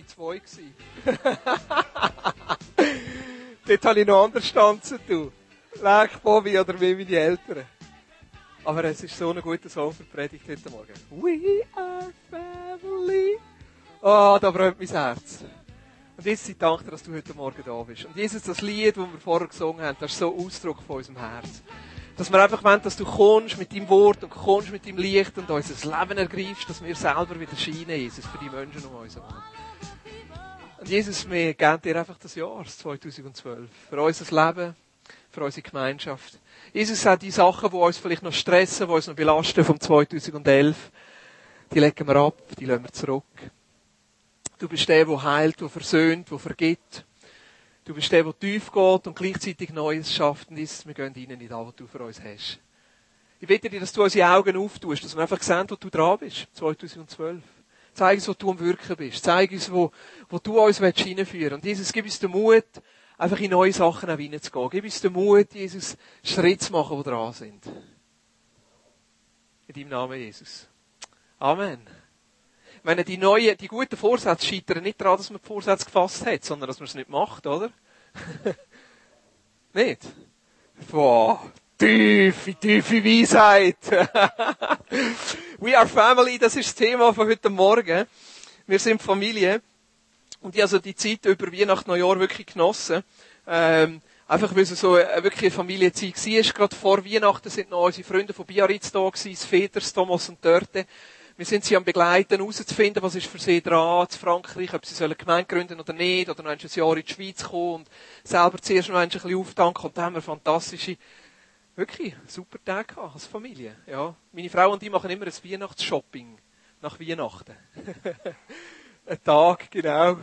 ich zwei gewesen. Dort habe ich noch anders tanzen, du. Leck, Bobby oder wie meine Eltern. Aber es ist so ein guter Song für die Predigt heute Morgen. We are family. Oh, da brennt mein Herz. Und jetzt sei Dank dass du heute Morgen da bist. Und Jesus, das Lied, das wir vorher gesungen haben, das ist so Ausdruck von unserem Herz. Dass wir einfach wollen, dass du kommst mit deinem Wort und kommst mit deinem Licht und unser Leben ergreifst, dass wir selber wieder scheinen, Jesus, für die Menschen um uns herum. Jesus, wir geben dir einfach das Jahr, das 2012. Für unser Leben, für unsere Gemeinschaft. Jesus, auch die Sachen, die uns vielleicht noch stressen, die uns noch belasten vom 2011, die legen wir ab, die lassen wir zurück. Du bist der, der heilt, der versöhnt, der vergibt. Du bist der, der tief geht und gleichzeitig Neues schafft. Und Jesus, wir gehen rein in das, was du für uns hast. Ich bitte dir, dass du unsere Augen auftust, dass wir einfach sehen, wo du dran bist, 2012. Zeig uns, wo du am Wirken bist. Zeig uns, wo, wo du uns hineinführen. Und Jesus, gib uns den Mut, einfach in neue Sachen auch hineinzugehen. Gib uns den Mut, Jesus, Schritte zu machen, die dran sind. In deinem Namen, Jesus. Amen. Ich meine, die neuen, die guten Vorsätze scheitern nicht daran, dass man die Vorsätze gefasst hat, sondern dass man es nicht macht, oder? nicht? Boah, tiefe, tiefe Weisheit. We are family, das ist das Thema von heute Morgen. Wir sind Familie. Und ich habe also die Zeit über Weihnachten, Neujahr wirklich genossen. Ähm, einfach weil es so wirklich eine Familienzeit war. Gerade vor Weihnachten sind noch unsere Freunde von Biarritz da gewesen, Feders, Thomas und Dörte. Wir sind sie am Begleiten, herauszufinden, was ist für sie dran, zu Frankreich, ob sie sollen Gemeinde gründen oder nicht, oder noch ein Jahr in die Schweiz kommen und selber zuerst noch ein bisschen auftanken. Und da haben wir fantastische, wirklich super Tage gehabt, als Familie. Ja. Meine Frau und ich machen immer ein Weihnachtsshopping nach Weihnachten. ein Tag, genau.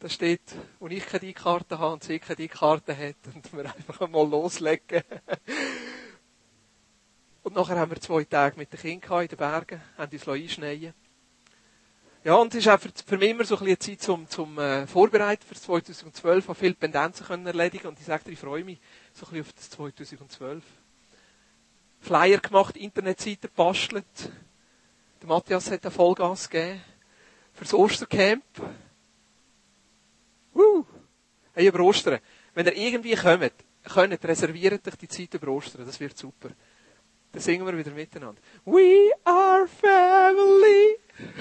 Da steht, wo ich keine Karte habe und sie keine Karte hat und wir einfach mal loslegen. Und nachher haben wir zwei Tage mit den Kindern in den Bergen, haben uns einschneien Ja, und es ist auch für, mich immer so ein bisschen Zeit zum, zum äh, Vorbereiten für 2012. Ich habe viele Pendenzen können erledigen und ich sage ich freue mich so ein bisschen auf das 2012. Flyer gemacht, Internetseite bastelt. Der Matthias hat Vollgas gegeben. Fürs Ostercamp. Uh. Hey, über Ostern. Wenn ihr irgendwie kommt, könnt, reserviert euch die Zeit über Ostern. Das wird super. Dann singen wir wieder miteinander. We are family.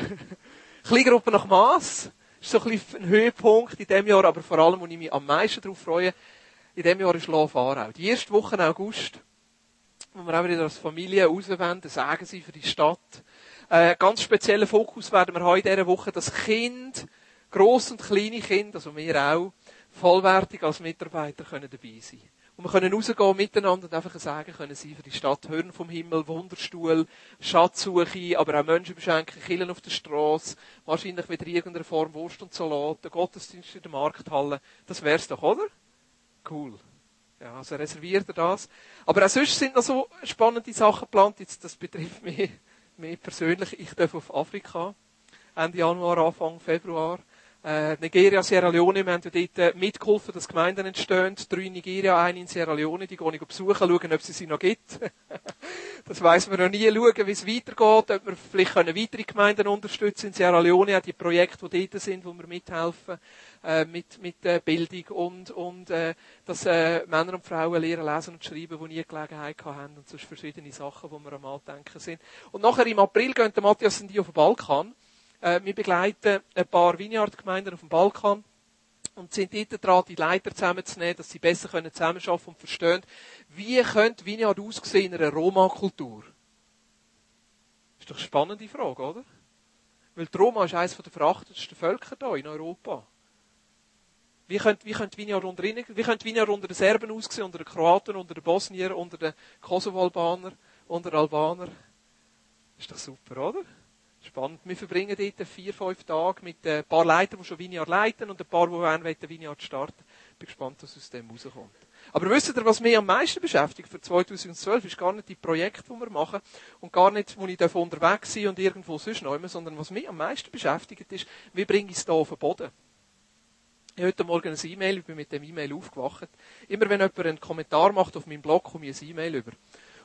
Kleingruppe nach Mass. ist so ein bisschen ein Höhepunkt in diesem Jahr, aber vor allem, wo ich mich am meisten darauf freue, in diesem Jahr ist Love Aarau. Die erste Woche August, wo wir auch wieder als Familie rauswenden, sagen sie für die Stadt. Äh, ganz speziellen Fokus werden wir heute in dieser Woche, dass Kind, gross und kleine Kinder, also wir auch, vollwertig als Mitarbeiter können dabei sein und wir können rausgehen miteinander und einfach sagen können sie für die Stadt Hören vom Himmel, Wunderstuhl, Schatzsuche, aber auch Menschen beschenken, Killen auf der Straße, wahrscheinlich wieder in irgendeiner Form Wurst und Salat, Gottesdienst in der Markthalle. Das wär's doch, oder? Cool. Ja, also reserviert er das. Aber auch sonst sind noch so spannende Sachen geplant. Jetzt, das betrifft mich, mich persönlich. Ich darf auf Afrika. Ende Januar, Anfang Februar. Äh, Nigeria, Sierra Leone, wir haben dort äh, mitgeholfen, dass Gemeinden entstehen. Drei in Nigeria, eine in Sierra Leone, die gehe ich besuchen, schauen, ob es sie noch gibt. das weiss man noch nie, schauen, wie es weitergeht, ob wir vielleicht können weitere Gemeinden unterstützen in Sierra Leone, auch die Projekte, die dort sind, wo wir mithelfen, äh, mit, mit äh, Bildung und, und äh, dass äh, Männer und Frauen lernen, lesen und schreiben, die nie Gelegenheit haben und sonst verschiedene Sachen, die wir am Andenken sind. Und nachher im April gehen der Matthias und die auf den Balkan. Äh, wir begleiten ein paar Vineyard-Gemeinden auf dem Balkan und sind dort dran, die Leiter zusammenzunehmen, dass sie besser können zusammenarbeiten und verstehen, wie könnte Vineyard aussehen in einer Roma-Kultur? Ist doch eine spannende Frage, oder? Weil die Roma ist eines der verachtetsten Völker hier in Europa. Wie könnte, wie könnte Vineyard unter ihnen, wie könnte Vineyard unter den Serben aussehen, unter den Kroaten, unter den Bosnier, unter den Kosovo-Albaner, unter den Albaner? Ist doch super, oder? Spannend. Wir verbringen dort vier, fünf Tage mit ein paar Leitern, die schon Vineyard leiten und ein paar, die wollen, Vineyard starten. bin gespannt, was aus dem rauskommt. Aber wisst ihr, was mich am meisten beschäftigt für 2012, ist gar nicht die Projekte, die wir machen und gar nicht, wo ich unterwegs sein und irgendwo sonst immer, sondern was mich am meisten beschäftigt ist, wie bringe ich es da auf den Boden? Ich habe heute Morgen ein E-Mail, ich bin mit dem E-Mail aufgewacht. Immer wenn jemand einen Kommentar macht auf meinem Blog, komme ich ein E-Mail über.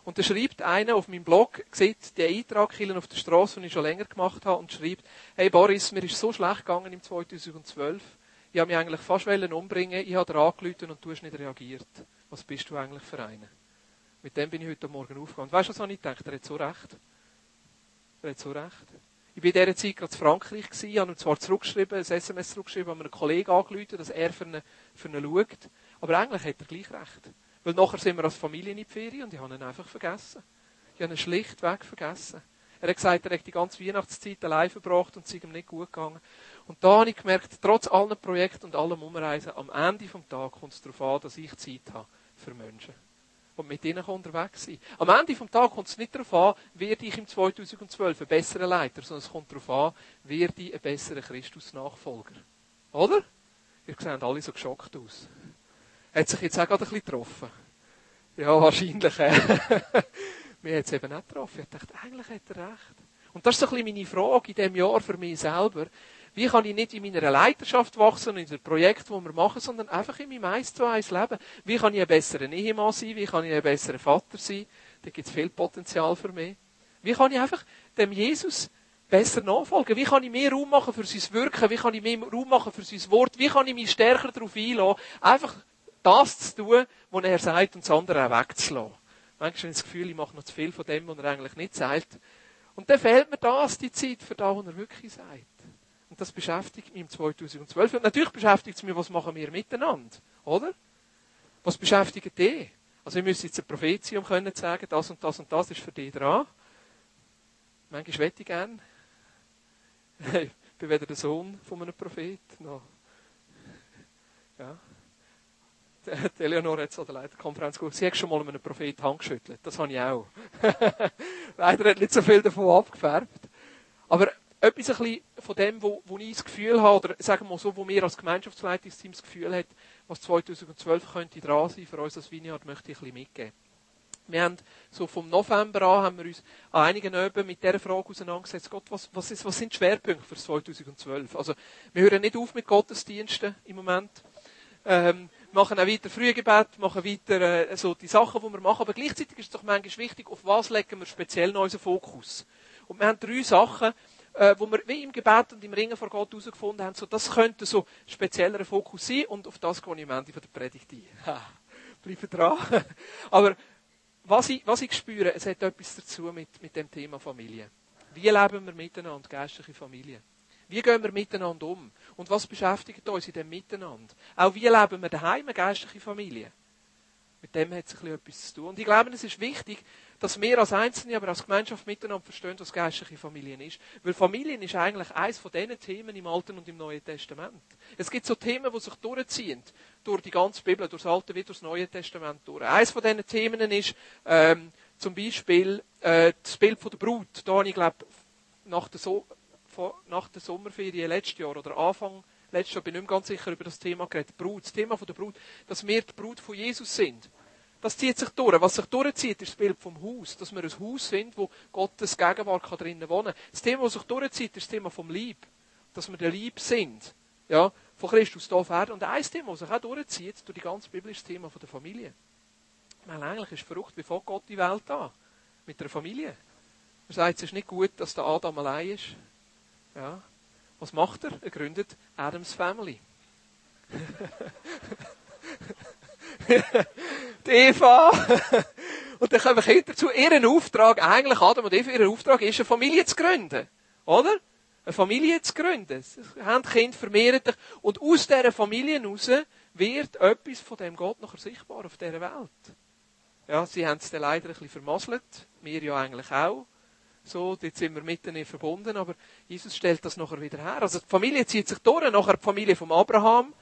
Und da schreibt einer auf meinem Blog, sieht den Eintrag auf der Straße, den ich schon länger gemacht habe, und schreibt, hey Boris, mir ist so schlecht gegangen im 2012. Ich habe mich eigentlich fast wollen umbringen, ich habe dir angerufen und du hast nicht reagiert. Was bist du eigentlich für einer? Mit dem bin ich heute Morgen aufgegangen. Weißt du, was habe ich gedacht? Er hat so recht. Er hat so recht. Ich war in dieser Zeit gerade in Frankreich, gewesen, habe ihm zwar zurückgeschrieben, ein SMS zurückgeschrieben, habe mir einen Kollegen angerufen, dass er für ihn, für ihn schaut. Aber eigentlich hat er gleich recht. Weil nachher sind wir als Familie in die Ferien und ich habe ihn einfach vergessen. Ich habe ihn schlichtweg vergessen. Er hat gesagt, er hat die ganze Weihnachtszeit allein verbracht und es ist ihm nicht gut gegangen. Und da habe ich gemerkt, trotz allen Projekten und allem Umreisen, am Ende des Tages kommt es darauf an, dass ich Zeit habe für Menschen. Und mit ihnen unterwegs sein. Am Ende des Tages kommt es nicht darauf an, werde ich im 2012 ein besserer Leiter, sondern es kommt darauf an, werde ich ein besserer Christus-Nachfolger. Oder? Ihr seht alle so geschockt aus. Hat sich jetzt auch gerade ein bisschen getroffen? Ja, wahrscheinlich. Äh. Mir hat es eben nicht getroffen. Ich dachte, eigentlich hat er recht. Und das ist so ein bisschen meine Frage in diesem Jahr für mich selber. Wie kann ich nicht in meiner Leiterschaft wachsen in den Projekten, die wir machen, sondern einfach in meinem eins zu eins Leben? Wie kann ich ein besserer Ehemann sein? Wie kann ich ein besserer Vater sein? Da gibt es viel Potenzial für mich. Wie kann ich einfach dem Jesus besser nachfolgen? Wie kann ich mehr Raum machen für sein Wirken? Wie kann ich mehr Raum machen für sein Wort? Wie kann ich mich stärker darauf einlassen, einfach das zu tun, was er sagt und das andere auch wegzulassen? Manchmal habe ich das Gefühl, ich mache noch zu viel von dem, was er eigentlich nicht sagt. Und dann fehlt mir das, die Zeit für das, was er wirklich sagt. Und das beschäftigt mich im 2012. Und natürlich beschäftigt es mich, was machen wir miteinander, oder? Was beschäftigt dich? Also ich müsste jetzt ein Prophet sein, um können sagen, das und das und das ist für dich dran. Manchmal wette ich gern. Ich bin weder der Sohn von einem Prophet, noch. Ja. Die Eleonore hat es der Leiterkonferenz gesagt, sie hat schon mal einem Prophet Hand geschüttelt. Das habe ich auch. Leider hat nicht so viel davon abgefärbt. Aber etwas ein bisschen von dem, wo, wo ich das Gefühl habe, oder sagen wir mal so, wo wir als Gemeinschaftsleitungsteam das Gefühl haben, was 2012 könnte dran sein für uns als Vineyard, möchte ich ein bisschen mitgeben. Wir haben so vom November an haben wir uns an einigen Öben mit dieser Frage auseinandergesetzt, Gott, was, was, ist, was sind Schwerpunkte für 2012? Also, wir hören nicht auf mit Gottesdiensten im Moment. Ähm, machen auch weiter Frühgebet, machen weiter äh, so die Sachen, die wir machen, aber gleichzeitig ist es doch manchmal wichtig, auf was legen wir speziell noch unseren Fokus. Und wir haben drei Sachen, äh, wo wir wie im Gebet und im Ringen vor Gott herausgefunden haben, so, das könnte so spezieller Fokus sein und auf das gehe ich am Ende von der Predigt ein. Ha, Bleiben dran. Aber was ich, was ich spüre, es hat etwas dazu mit, mit dem Thema Familie. Wie leben wir miteinander, geistliche Familie? Wie gehen wir miteinander um? Und was beschäftigt uns in dem Miteinander? Auch wie leben wir daheim eine geistliche Familie? Mit dem hat es etwas zu tun. Und ich glaube, es ist wichtig, dass wir als Einzelne, aber als Gemeinschaft miteinander verstehen, was geistliche Familien ist. Weil Familien ist eigentlich eines von diesen Themen im Alten und im Neuen Testament. Es gibt so Themen, die sich durchziehen. Durch die ganze Bibel, durch das Alte wie durch das Neue Testament durch. Eines von diesen Themen ist, ähm, zum Beispiel, äh, das Bild von der Brut. Da habe ich, glaube nach der, so nach der Sommerferien letztes Jahr oder Anfang letztes Jahr, bin ich nicht ganz sicher über das Thema geredet. Brut, das Thema von der Brut, dass wir die Brut von Jesus sind. Das zieht sich durch. Was sich durchzieht, ist das Bild vom Haus. Dass wir ein Haus sind, wo Gottes Gegenwart drinnen wohnen kann. Das Thema, das sich durchzieht, ist das Thema vom Lieb. Dass wir der Lieb sind. Ja, von Christus auf Erden. Und ein Thema, das sich auch durchzieht, durch die ganze Bibel, ist das Thema der Familie. Weil eigentlich ist verrückt, wie fängt Gott die Welt an? Mit der Familie. Er sagt, es ist nicht gut, dass der Adam allein ist. Ja. Was macht er? Er gründet Adams Family. die Eva. Und dann kommen Kinder dazu. Ihren Auftrag, eigentlich Adam und Eva, ihr Auftrag ist, eine Familie zu gründen. Oder? Eine Familie zu gründen. Sie haben Kind, vermehren dich. Und aus dieser Familie heraus wird etwas von dem Gott nachher sichtbar auf dieser Welt. Ja, sie haben es dann leider ein bisschen vermasselt. Wir ja eigentlich auch. So, dort sind wir miteinander verbunden, aber Jesus stellt das nachher wieder her. Also die Familie zieht sich durch, nachher die Familie von Abraham,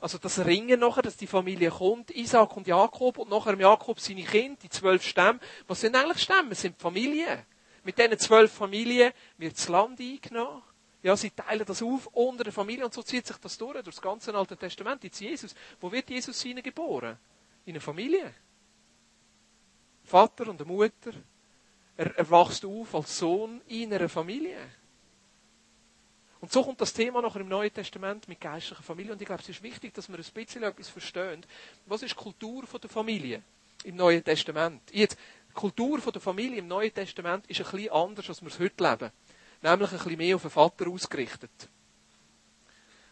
also das Ringen nachher, dass die Familie kommt, Isaac und Jakob und nachher Jakob seine Kinder, die zwölf Stämme. Was sind eigentlich Stämme? Es sind Familien. Mit diesen zwölf Familien wird das Land eingenommen. Ja, sie teilen das auf unter der Familie und so zieht sich das durch, durch das ganze Alte Testament. Jetzt Jesus. Wo wird Jesus seine geboren? In einer Familie. Vater und eine Mutter. Er, er auf als Sohn in einer Familie. Und so kommt das Thema nachher im Neuen Testament mit geistlicher Familie. Und ich glaube, es ist wichtig, dass wir ein bisschen etwas verstehen. Was ist die Kultur der Familie im Neuen Testament? Jetzt, die Kultur der Familie im Neuen Testament ist ein bisschen anders, als wir es heute leben. Nämlich ein bisschen mehr auf den Vater ausgerichtet.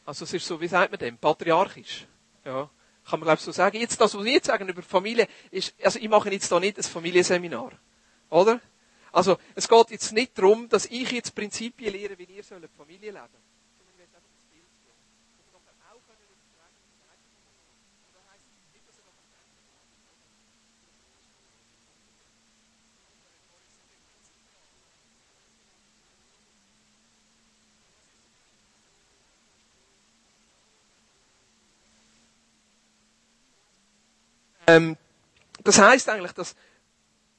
Also es ist so, wie sagt man dem? Patriarchisch. Ja. Kann man glaube ich so sagen. Jetzt, das, was wir jetzt sagen über Familie, ist, also ich mache jetzt da nicht ein Familienseminar. Oder? Also, es geht jetzt nicht darum, dass ich jetzt Prinzipien lehre, wie ihr sollt Familie leben. Das heißt. Ähm, das heißt eigentlich, dass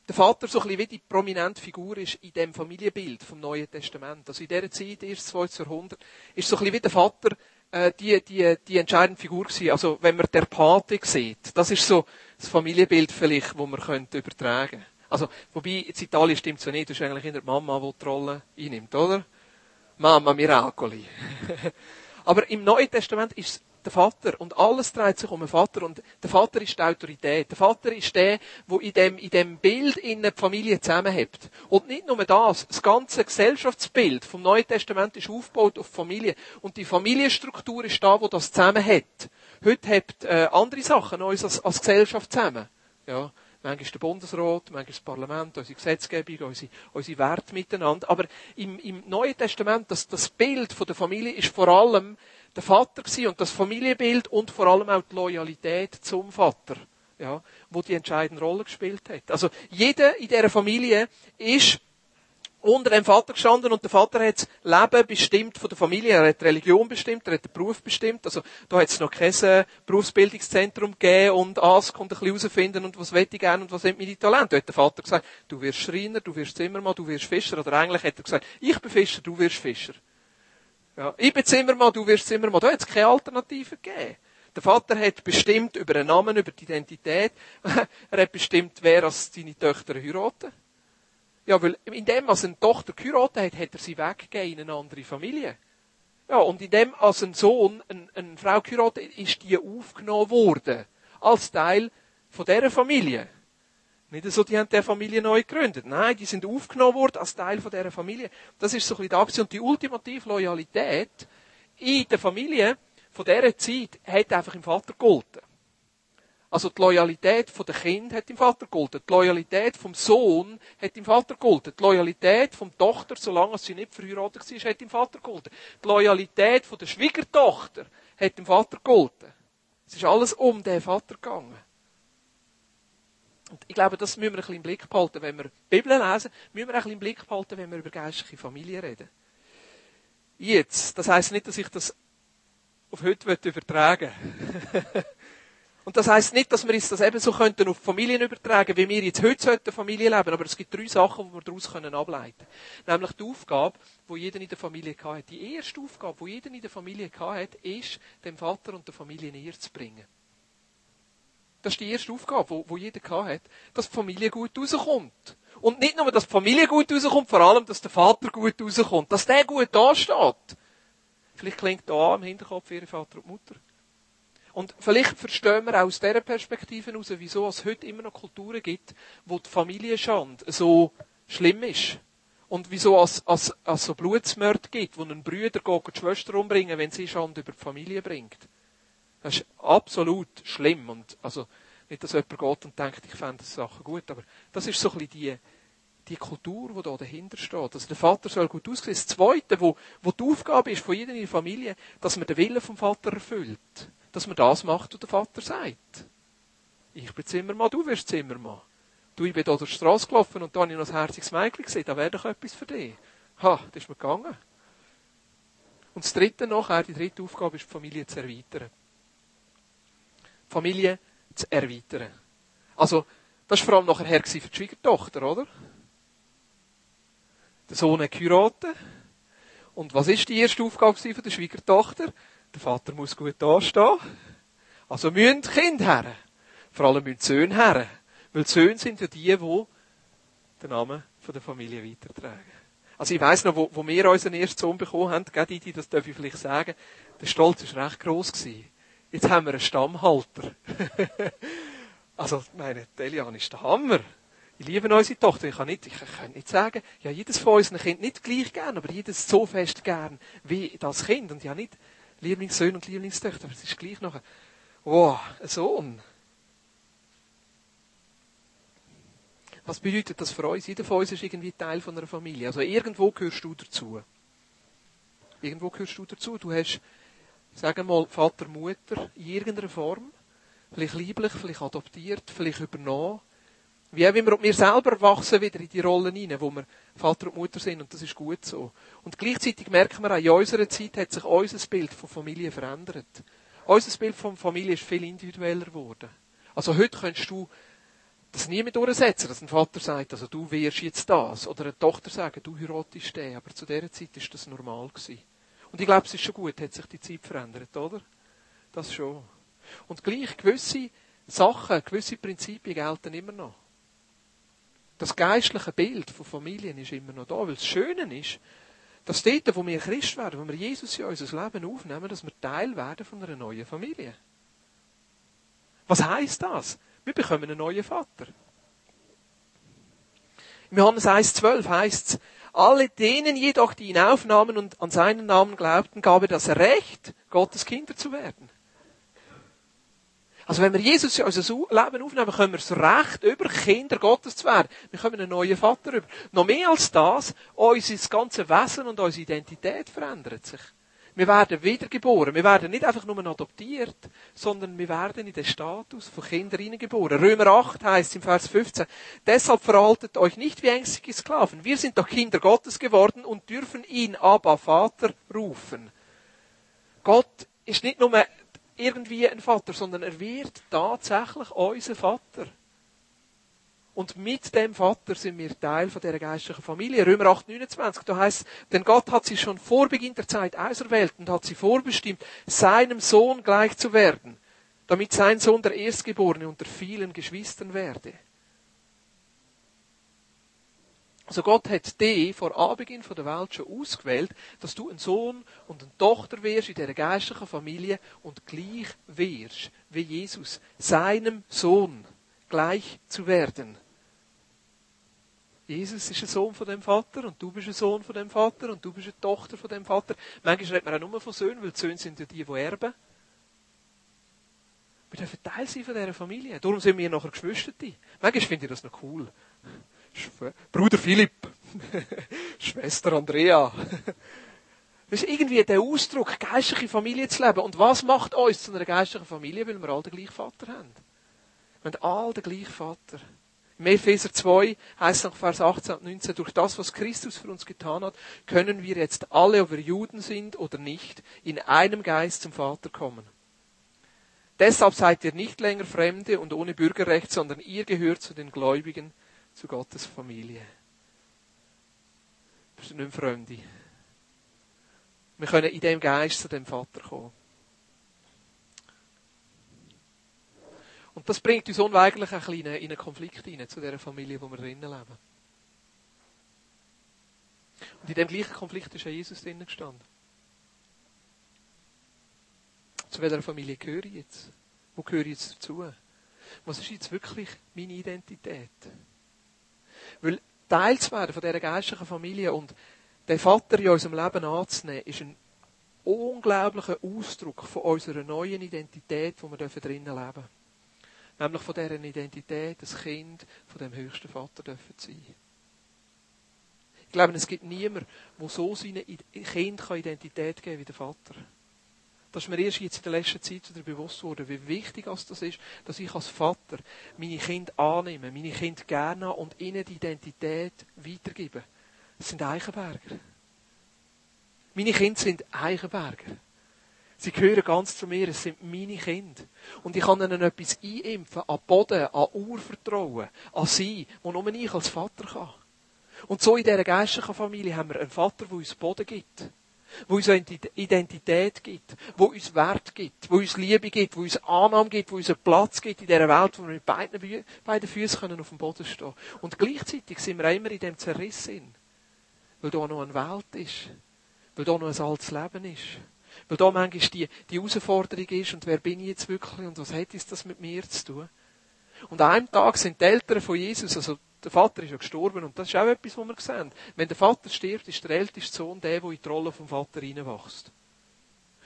der Vater so ein bisschen wie die prominente Figur ist in dem Familienbild vom Neuen Testament. Also in dieser Zeit, erst 2. Jahrhundert, ist so ein bisschen wie der Vater äh, die, die, die entscheidende Figur gewesen. Also wenn man der Pate sieht, das ist so das Familienbild vielleicht, wo man könnte übertragen. Also, wobei, in Italien stimmt es ja nicht, das ist eigentlich in der Mama, die die Rolle einnimmt, oder? Mama Miracoli. Aber im Neuen Testament ist es der Vater und alles dreht sich um den Vater und der Vater ist die Autorität. Der Vater ist der, wo in dem, in dem Bild in der Familie zusammenhält. Und nicht nur das, das ganze Gesellschaftsbild vom Neuen Testament ist aufgebaut auf Familie und die Familienstruktur ist da, wo das zusammenhält. Heute hat äh, andere Sachen uns als, als Gesellschaft zusammen. Ja. Manchmal der Bundesrat, manchmal das Parlament, unsere Gesetzgebung, unsere, unsere Werte miteinander. Aber im, im Neuen Testament, das, das Bild von der Familie ist vor allem der Vater gewesen und das Familienbild und vor allem auch die Loyalität zum Vater, ja, wo die entscheidende Rolle gespielt hat. Also jeder in dieser Familie ist unter dem Vater gestanden und der Vater hat das Leben bestimmt von der Familie. Er hat die Religion bestimmt, er hat den Beruf bestimmt. Also da hat es noch kein äh, Berufsbildungszentrum gegeben und Ask und ein bisschen herausfinden und was will ich gerne und was sind meine Talente. Da hat der Vater gesagt, du wirst Schreiner, du wirst Zimmermann, du wirst Fischer. Oder eigentlich hat er gesagt, ich bin Fischer, du wirst Fischer. Ja, ich bin Zimmermann, du wirst Zimmermann. Da hat es keine Alternative gegeben. Der Vater hat bestimmt über den Namen, über die Identität. er hat bestimmt, wer als seine Töchter heiraten. Ja, weil in dem, eine Tochter geheiratet hat, hat er sie weggegeben in eine andere Familie. Ja, und in dem, als ein Sohn eine, eine Frau geheiratet ist die aufgenommen worden. Als Teil von dieser Familie. Nicht so, die haben diese Familie neu gegründet. Nein, die sind aufgenommen worden als Teil von dieser Familie. Das ist so ein bisschen gewesen. Und die ultimative Loyalität in der Familie von dieser Zeit hat einfach im Vater gegolten. Also die Loyalität der Kind hat im Vater gegolten. Die Loyalität vom Sohn hat im Vater gegolten. Die Loyalität vom Tochter, solange sie nicht verheiratet war, hat im Vater gegolten. Die Loyalität von der Schwiegertochter hat im Vater gegolten. Es ist alles um den Vater gegangen. Und ich glaube, das müssen wir ein bisschen im Blick behalten, wenn wir Bibel lesen, müssen wir ein bisschen im Blick behalten, wenn wir über geistliche Familie reden. Jetzt, das heisst nicht, dass ich das auf heute übertragen. Und das heisst nicht, dass wir uns das eben so könnten auf Familien übertragen, wie wir jetzt heute sollten Familie leben. Aber es gibt drei Sachen, die wir daraus ableiten können. Nämlich die Aufgabe, die jeder in der Familie hatte. Die erste Aufgabe, die jeder in der Familie hatte, ist, dem Vater und der Familie näher zu bringen. Das ist die erste Aufgabe, die jeder hatte, dass die Familie gut rauskommt. Und nicht nur, dass die Familie gut rauskommt, vor allem, dass der Vater gut rauskommt. Dass der gut dasteht. Vielleicht klingt da im Hinterkopf ihre Vater und Mutter. Und vielleicht verstehen wir auch aus dieser Perspektive heraus, wieso es heute immer noch Kulturen gibt, wo die Familienschande so schlimm ist. Und wieso es, es, es so Blutsmörder gibt, wo ein Brüder geht, die Schwester umbringen, wenn sie Schande über die Familie bringt. Das ist absolut schlimm. Und, also, nicht, dass jemand geht und denkt, ich fände das Sachen gut, aber das ist so ein bisschen die, die Kultur, die da dahinter steht. Also der Vater soll gut aussehen. Das Zweite, wo, wo die Aufgabe ist von jeder in der Familie, dass man den Willen vom Vater erfüllt. Dass man das macht, was der Vater sagt. Ich bin Zimmermann, du wirst Zimmermann. Du, ich bin hier durch die Straße gelaufen und da habe ich noch ein herziges Mädchen gesehen, da wäre doch etwas für dich. Ha, das ist mir gegangen. Und das dritte nachher, die dritte Aufgabe ist, die Familie zu erweitern. Familie zu erweitern. Also, das war vor allem nachher her für die Schwiegertochter, oder? Der Sohn hat geheiratet. Und was ist die erste Aufgabe von der Schwiegertochter? Der Vater muss gut dastehen. Also müssen die Kinder her. Vor allem müssen die Söhne her. Weil die Söhne sind ja die, die den Namen der Familie weitertragen. Also ich weiss noch, wo, wo wir unseren ersten Sohn bekommen haben, gell, Didi, das darf ich vielleicht sagen, der Stolz war recht gross gewesen. Jetzt haben wir einen Stammhalter. also, meine, Delian ist der Hammer. Ich liebe unsere Tochter. Ich kann nicht, ich kann nicht sagen, ja, jedes von unseren Kind nicht gleich gern, aber jedes so fest gern wie das Kind. Und ja, nicht Lieblingssöhne und Lieblingstöchter, aber es ist gleich noch ein, wow, ein Sohn. Was bedeutet das für uns? Jeder von uns ist irgendwie Teil von einer Familie. Also irgendwo gehörst du dazu. Irgendwo gehörst du dazu. Du hast, sagen wir mal, Vater, Mutter in irgendeiner Form. Vielleicht lieblich, vielleicht adoptiert, vielleicht übernommen. Wie auch immer, und wir selber wachsen wieder in die Rollen hinein, wo wir Vater und Mutter sind, und das ist gut so. Und gleichzeitig merken wir auch, in unserer Zeit hat sich unser Bild von Familie verändert. Unser Bild von Familie ist viel individueller geworden. Also heute könntest du das nie mehr durchsetzen, dass ein Vater sagt, also du wirst jetzt das, oder eine Tochter sagen, du heiratest den, aber zu dieser Zeit ist das normal gewesen. Und ich glaube, es ist schon gut, hat sich die Zeit verändert, oder? Das schon. Und gleich gewisse Sachen, gewisse Prinzipien gelten immer noch. Das geistliche Bild von Familien ist immer noch da, weil das Schöne ist, dass dort, wo wir Christ werden, wo wir Jesus in unser Leben aufnehmen, dass wir Teil werden von einer neuen Familie. Was heißt das? Wir bekommen einen neuen Vater. Im Johannes 1,12 heißt es, alle denen jedoch, die ihn aufnahmen und an seinen Namen glaubten, gab er das Recht, Gottes Kinder zu werden. Also wenn wir Jesus in unser Leben aufnehmen, können wir das Recht über Kinder Gottes zu werden. Wir kommen einen neuen Vater über. Noch mehr als das, unser ganze Wesen und unsere Identität verändert sich. Wir werden wiedergeboren. Wir werden nicht einfach nur adoptiert, sondern wir werden in den Status von Kindern hineingeboren. Römer 8 heißt im Vers 15, deshalb verhaltet euch nicht wie ängstliche Sklaven. Wir sind doch Kinder Gottes geworden und dürfen ihn aber Vater rufen. Gott ist nicht nur irgendwie ein Vater, sondern er wird tatsächlich unser Vater. Und mit dem Vater sind wir Teil von dieser geistlichen Familie. Römer 8, 29, da heißt, denn Gott hat sie schon vor Beginn der Zeit auserwählt und hat sie vorbestimmt, seinem Sohn gleich zu werden, damit sein Sohn der Erstgeborene unter vielen Geschwistern werde. Also Gott hat dich vor Anbeginn der Welt schon ausgewählt, dass du ein Sohn und eine Tochter wirst in dieser geistlichen Familie und gleich wirst wie Jesus, seinem Sohn gleich zu werden. Jesus ist ein Sohn von dem Vater und du bist ein Sohn von dem Vater und du bist eine Tochter von dem Vater. Manchmal redet man auch nur von Söhnen, weil die Söhne sind ja die, die erben. Wir dürfen Teil sein von dieser Familie. Darum sind wir nachher Geschwisterte. Manchmal finde ich das noch cool. Bruder Philipp, Schwester Andrea. Das ist irgendwie der Ausdruck, geistliche Familie zu leben. Und was macht uns zu einer geistlichen Familie? Weil wir alle den gleichen Vater haben. Wir haben alle den gleichen Vater. Epheser 2 heißt nach Vers 18 und 19, durch das, was Christus für uns getan hat, können wir jetzt alle, ob wir Juden sind oder nicht, in einem Geist zum Vater kommen. Deshalb seid ihr nicht länger Fremde und ohne Bürgerrecht, sondern ihr gehört zu den Gläubigen, zu Gottes Familie. Wir sind nicht Fremde. Wir können in dem Geist zu dem Vater kommen. Und das bringt uns unweigerlich ein bisschen in einen Konflikt hinein, zu dieser Familie, wo wir drinnen leben. Und in dem gleichen Konflikt ist auch Jesus drinnen gestanden. Zu welcher Familie gehöre ich jetzt? Wo gehöre ich jetzt dazu? Was ist jetzt wirklich meine Identität? Weil Teil zu werden von dieser geistlichen Familie und den Vater in unserem Leben anzunehmen, ist ein unglaublicher Ausdruck von unserer neuen Identität, die wir drinnen leben dürfen. Nämlich von dieser Identität, das Kind von dem höchsten Vater dürfen sein. Ich glaube, es gibt niemanden, der so seinem Kind Identität geben kann wie der Vater. Das ist mir erst jetzt in der letzten Zeit wieder bewusst worden, wie wichtig das ist, dass ich als Vater meine Kinder annehme, meine Kinder gerne und ihnen die Identität weitergebe. Das sind Eichenberger. Meine Kinder sind Eichenberger. Sie gehören ganz zu mir, es sind meine Kinder. Und ich kann ihnen etwas einimpfen, an Boden, an Urvertrauen, an sie, wo nur ich als Vater kann. Und so in dieser geistlichen Familie haben wir einen Vater, der uns Boden gibt. wo uns Identität gibt, wo uns Wert gibt, wo uns Liebe gibt, wo uns Annahme gibt, wo uns einen Platz gibt in dieser Welt, wo wir mit beiden, beiden Füßen können auf dem Boden stehen Und gleichzeitig sind wir immer in dem Zerriss weil da noch eine Welt ist, weil da noch ein altes Leben ist, weil da manchmal die, die Herausforderung ist und wer bin ich jetzt wirklich und was hat jetzt das mit mir zu tun? Und an einem Tag sind die Eltern von Jesus, also der Vater ist ja gestorben und das ist auch etwas, was wir sehen. Wenn der Vater stirbt, ist der älteste Sohn der, der in die Rolle vom Vater hineinwächst.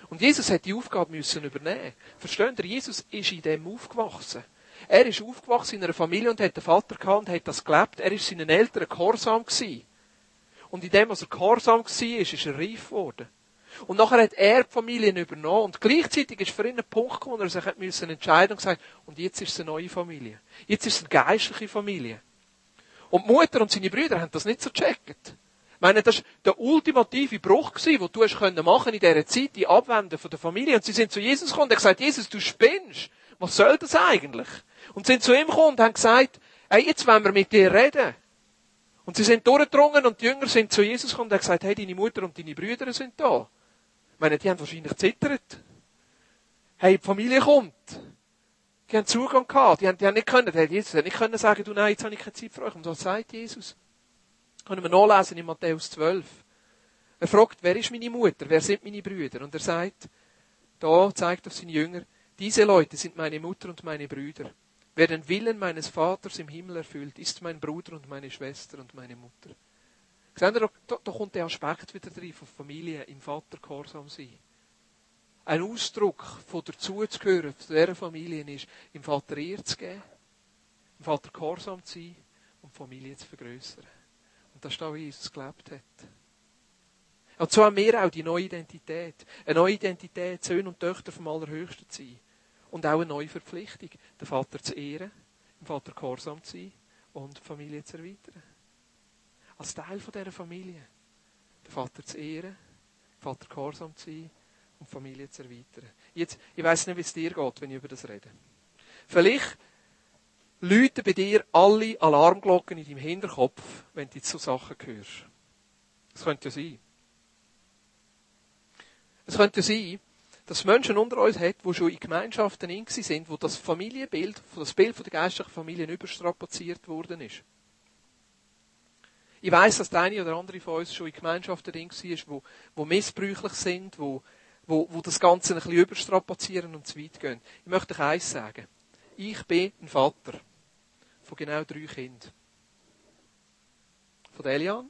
Und Jesus hat die Aufgabe müssen übernehmen. Versteht ihr? Jesus ist in dem aufgewachsen. Er ist aufgewachsen in einer Familie und hat den Vater und hat das gelebt. Er ist seinen Eltern gehorsam gewesen. Und in dem, was er gehorsam war, ist, ist er reif geworden. Und nachher hat er die Familien übernommen. Und gleichzeitig ist für ihn ein Punkt gekommen, wo er sich müssen entscheiden und gesagt, und jetzt ist es eine neue Familie. Jetzt ist es eine geistliche Familie. Und die Mutter und seine Brüder haben das nicht so gecheckt. Ich meine, das war der ultimative Bruch, den du hast machen in dieser Zeit, die Abwenden von der Familie. Und sie sind zu Jesus gekommen und haben gesagt, Jesus, du spinnst. Was soll das eigentlich? Und sind zu ihm gekommen und haben gesagt, hey, jetzt wollen wir mit dir reden. Und sie sind durchgedrungen und die Jünger sind zu Jesus gekommen und haben gesagt, hey, deine Mutter und deine Brüder sind da. Meine, die haben wahrscheinlich zittert. Hey, die Familie kommt. Die haben Zugang gehabt. Die haben, die haben nicht können, hey, Jesus hat nicht können sagen, du, nein, jetzt habe ich keine Zeit für euch. Und was sagt Jesus? Können wir nachlesen in Matthäus 12. Er fragt, wer ist meine Mutter? Wer sind meine Brüder? Und er sagt, da zeigt auf seine Jünger, diese Leute sind meine Mutter und meine Brüder. Wer den Willen meines Vaters im Himmel erfüllt, ist mein Bruder und meine Schwester und meine Mutter. Seht ihr, da, da, kommt der Aspekt wieder drin von Familie, im Vater gehorsam sein. Ein Ausdruck von dazuzugehören, zu dieser Familie ist, im Vater Ehr zu geben, im Vater gehorsam zu sein und die Familie zu vergrößern. Und das ist da, wie Jesus gelebt hat. Und so haben wir auch die neue Identität. Eine neue Identität, Söhne und Töchter vom Allerhöchsten zu sein. Und auch eine neue Verpflichtung, den Vater zu ehren, dem Vater gehorsam zu sein und die Familie zu erweitern. Als Teil dieser Familie, den Vater zu ehren, dem Vater gehorsam zu sein und die Familie zu erweitern. Jetzt, ich weiß nicht, wie es dir geht, wenn ich über das rede. Vielleicht läuten bei dir alle Alarmglocken in deinem Hinterkopf, wenn du so Sachen hörst. Das könnte ja sein. Es könnte sein, dass es Menschen unter uns hat, die schon in Gemeinschaften in sind, wo das Familienbild, das Bild der geistlichen Familien überstrapaziert worden ist. Ich weiß, dass der eine oder andere von uns schon in Gemeinschaften drin war, wo, wo missbräuchlich sind, wo, wo, wo das Ganze ein bisschen überstrapazieren und zu weit gehen. Ich möchte euch eins sagen. Ich bin ein Vater von genau drei Kindern. Von Elian,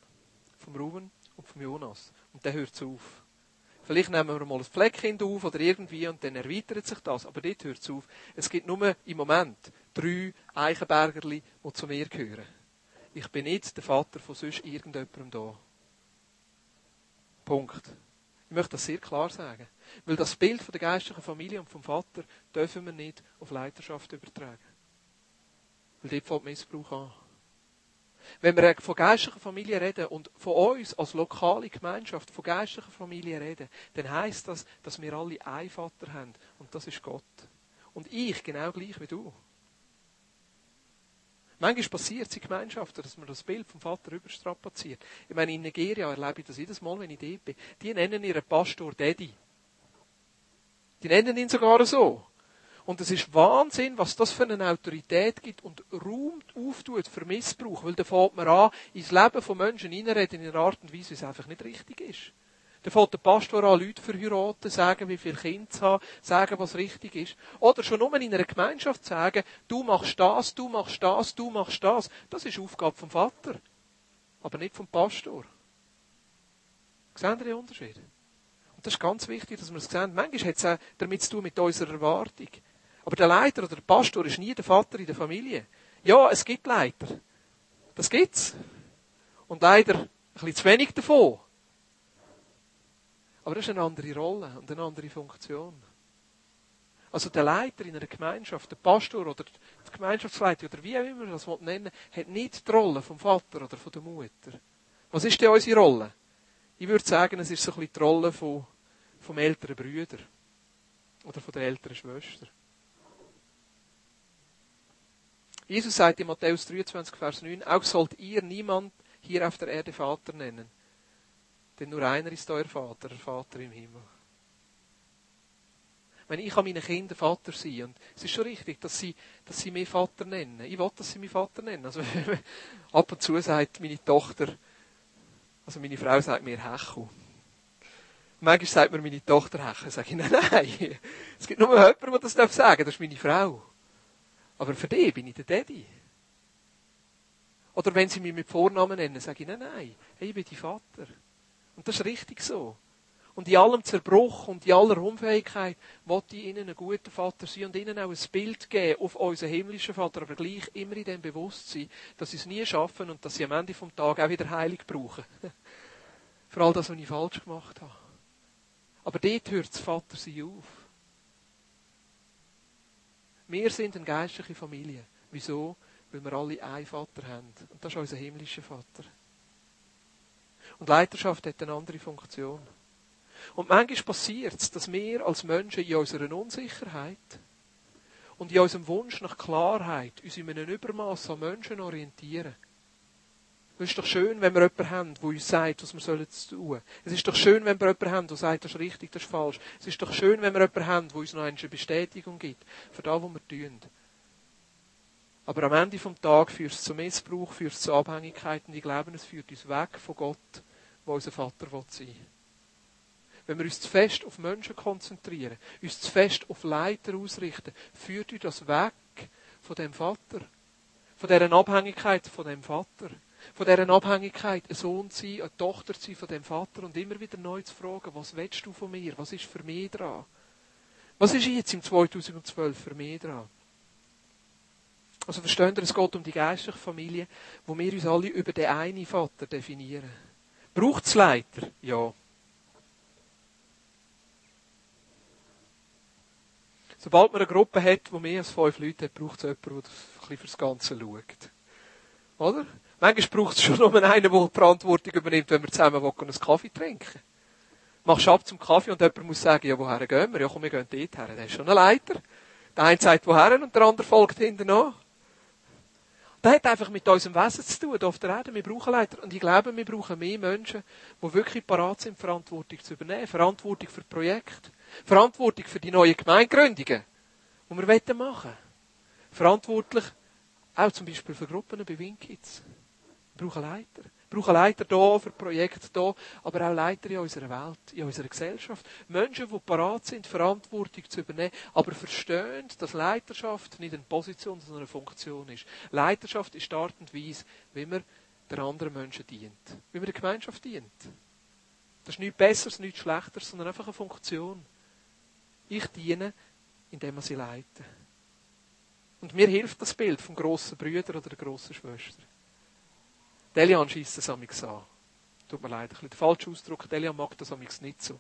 vom Ruben und vom Jonas. Und der hört auf. Vielleicht nehmen wir mal ein Fleckkind auf oder irgendwie und dann erweitert sich das. Aber dort hört es auf. Es gibt nur im Moment drei Eichenbergerli, die zu mir gehören. Ich bin nicht der Vater von sonst irgendjemandem da. Punkt. Ich möchte das sehr klar sagen. Weil das Bild von der geistlichen Familie und vom Vater dürfen wir nicht auf Leiterschaft übertragen. Weil dort fängt Missbrauch an. Wenn wir von geistlicher Familie reden und von uns als lokale Gemeinschaft von geistlicher Familie reden, dann heisst das, dass wir alle einen Vater haben. Und das ist Gott. Und ich genau gleich wie du. Manchmal passiert es in Gemeinschaften, dass man das Bild vom Vater überstrapaziert. Ich meine, in Nigeria erlebe ich das jedes Mal, wenn ich dort bin. Die nennen ihren Pastor Daddy. Die nennen ihn sogar so. Und es ist Wahnsinn, was das für eine Autorität gibt und Raum auftut für Missbrauch. Weil da fängt man an, ins Leben von Menschen hineinreden in einer Art und Weise, wie es einfach nicht richtig ist. Da fängt der Pastor an, Leute verheiraten, sagen, wie viele Kinder zu haben, sagen, was richtig ist. Oder schon nur in einer Gemeinschaft sagen, du machst das, du machst das, du machst das. Das ist Aufgabe vom Vater. Aber nicht vom Pastor. Sehen Sie den Unterschied? Und das ist ganz wichtig, dass wir es sehen. Manchmal hat es auch damit zu tun mit unserer Erwartung. Aber der Leiter oder der Pastor ist nie der Vater in der Familie. Ja, es gibt Leiter. Das gibt's. Und leider ein bisschen zu wenig davon. Aber das ist eine andere Rolle und eine andere Funktion. Also der Leiter in einer Gemeinschaft, der Pastor oder die Gemeinschaftsleiter oder wie auch immer man das nennen hat nicht die Rolle vom Vater oder von der Mutter. Was ist denn unsere Rolle? Ich würde sagen, es ist so ein bisschen die Rolle von, vom älteren Brüder oder von der älteren Schwester. Jesus sagt in Matthäus 23, Vers 9, auch sollt ihr niemand hier auf der Erde Vater nennen. Denn nur einer ist euer Vater, der Vater im Himmel. Wenn ich kann meinen Kindern Vater sein und es ist schon richtig, dass sie, dass sie mich Vater nennen. Ich will, dass sie mich Vater nennen. Also ab und zu sagt meine Tochter, also meine Frau sagt mir Hechu. Manchmal sagt mir meine Tochter Hechu. Sage ich, nein, nein. Es gibt nur jemanden, der das sagen darf. Das ist meine Frau. Aber für die bin ich der Daddy. Oder wenn sie mich mit Vornamen nennen, sage ich, nein, nein, hey, ich bin dein Vater. Und das ist richtig so. Und in allem Zerbruch und in aller Unfähigkeit wollte ich ihnen ein guter Vater sein und ihnen auch ein Bild geben auf unseren himmlischen Vater, aber gleich immer in dem Bewusstsein, dass sie es nie schaffen und dass sie am Ende vom Tag auch wieder Heilig brauchen. Vor allem das, was ich falsch gemacht habe. Aber dort hört das Vater sie auf. Wir sind eine geistliche Familie. Wieso? Weil wir alle einen Vater haben. Und das ist unser himmlischer Vater. Und Leiterschaft hat eine andere Funktion. Und manchmal passiert es, dass wir als Menschen in unserer Unsicherheit und in unserem Wunsch nach Klarheit uns in einem Übermaß an Menschen orientieren. Es ist doch schön, wenn wir jemanden haben, der uns sagt, was wir tun sollen. Es ist doch schön, wenn wir jemanden haben, der sagt, das ist richtig, das ist falsch. Es ist doch schön, wenn wir jemanden haben, der uns noch eine Bestätigung gibt für das, was wir tun. Aber am Ende vom Tag führt es zu Missbrauch, führt es zu Abhängigkeit und ich glaube, es führt uns weg von Gott, wo unser Vater sein will. Wenn wir uns zu fest auf Menschen konzentrieren, uns zu fest auf Leiter ausrichten, führt uns das weg von dem Vater. Von deren Abhängigkeit von dem Vater. Von deren Abhängigkeit, ein Sohn zu sein, eine Tochter zu sein von dem Vater und immer wieder neu zu fragen, was willst du von mir? Was ist für mich dran? Was ist jetzt im 2012 für mich dran? Also verstehen ihr, es geht um die geistliche Familie, wo wir uns alle über den einen Vater definieren. Braucht es Leiter? Ja. Sobald man eine Gruppe hat, die mehr als fünf Leute hat, braucht es jemanden, der ein bisschen fürs Ganze schaut. Oder? Manchmal braucht es schon nur einen, der die Verantwortung übernimmt, wenn wir zusammen einen Kaffee trinken. Machst ab zum Kaffee und jemand muss sagen, ja, woher gehen wir? Ja, komm, wir gehen dort her. Der ist schon ein Leiter. Der eine sagt woher und der andere folgt hinten nach. Das hat einfach mit unserem Wesen zu tun, auf der Erde. Wir brauchen Leiter. Und ich glaube, wir brauchen mehr Menschen, die wirklich parat sind, Verantwortung zu übernehmen. Verantwortung für Projekte. Verantwortung für die neuen Gemeindegründungen, die wir machen wollen. Verantwortlich auch zum Beispiel für Gruppen bei Winkids. Wir brauchen Leiter. Brauchen Leiter hier, für Projekte hier, aber auch Leiter in unserer Welt, in unserer Gesellschaft. Menschen, die parat sind, Verantwortung zu übernehmen, aber verstehen, dass Leiterschaft nicht eine Position, sondern eine Funktion ist. Leiterschaft ist die Art und Weise, wie man den anderen Menschen dient. Wie man der Gemeinschaft dient. Das ist nichts Besseres, nichts Schlechteres, sondern einfach eine Funktion. Ich diene, indem man sie leite. Und mir hilft das Bild vom grossen Brüder oder der grossen Schwester. Delian schießt das amigs an. Tut mir leid, ein bisschen der falsche Ausdruck. Delian mag das amigs nicht so.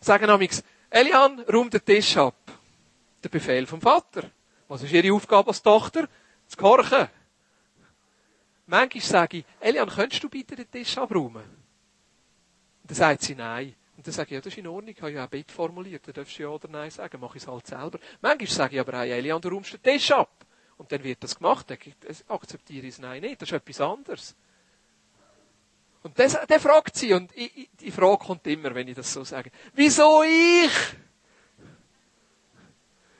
Sagen amigs, Elian, räum den Tisch ab. Der Befehl vom Vater. Was ist ihre Aufgabe als Tochter? Zu gehorchen. Manchmal sage ich, Elian, könntest du bitte den Tisch abräumen? Und dann sagt sie nein. Und dann sage ich, ja, das ist in Ordnung, ich habe ja auch Bett formuliert, da darfst du ja oder nein sagen, mache ich es halt selber. Manchmal sage ich aber, hey, Elian, du räumst den Tisch ab. Und dann wird das gemacht, dann akzeptiere ich es nein nicht, das ist etwas anderes. Und das, der fragt sie, und ich, ich, die Frage kommt immer, wenn ich das so sage. Wieso ich?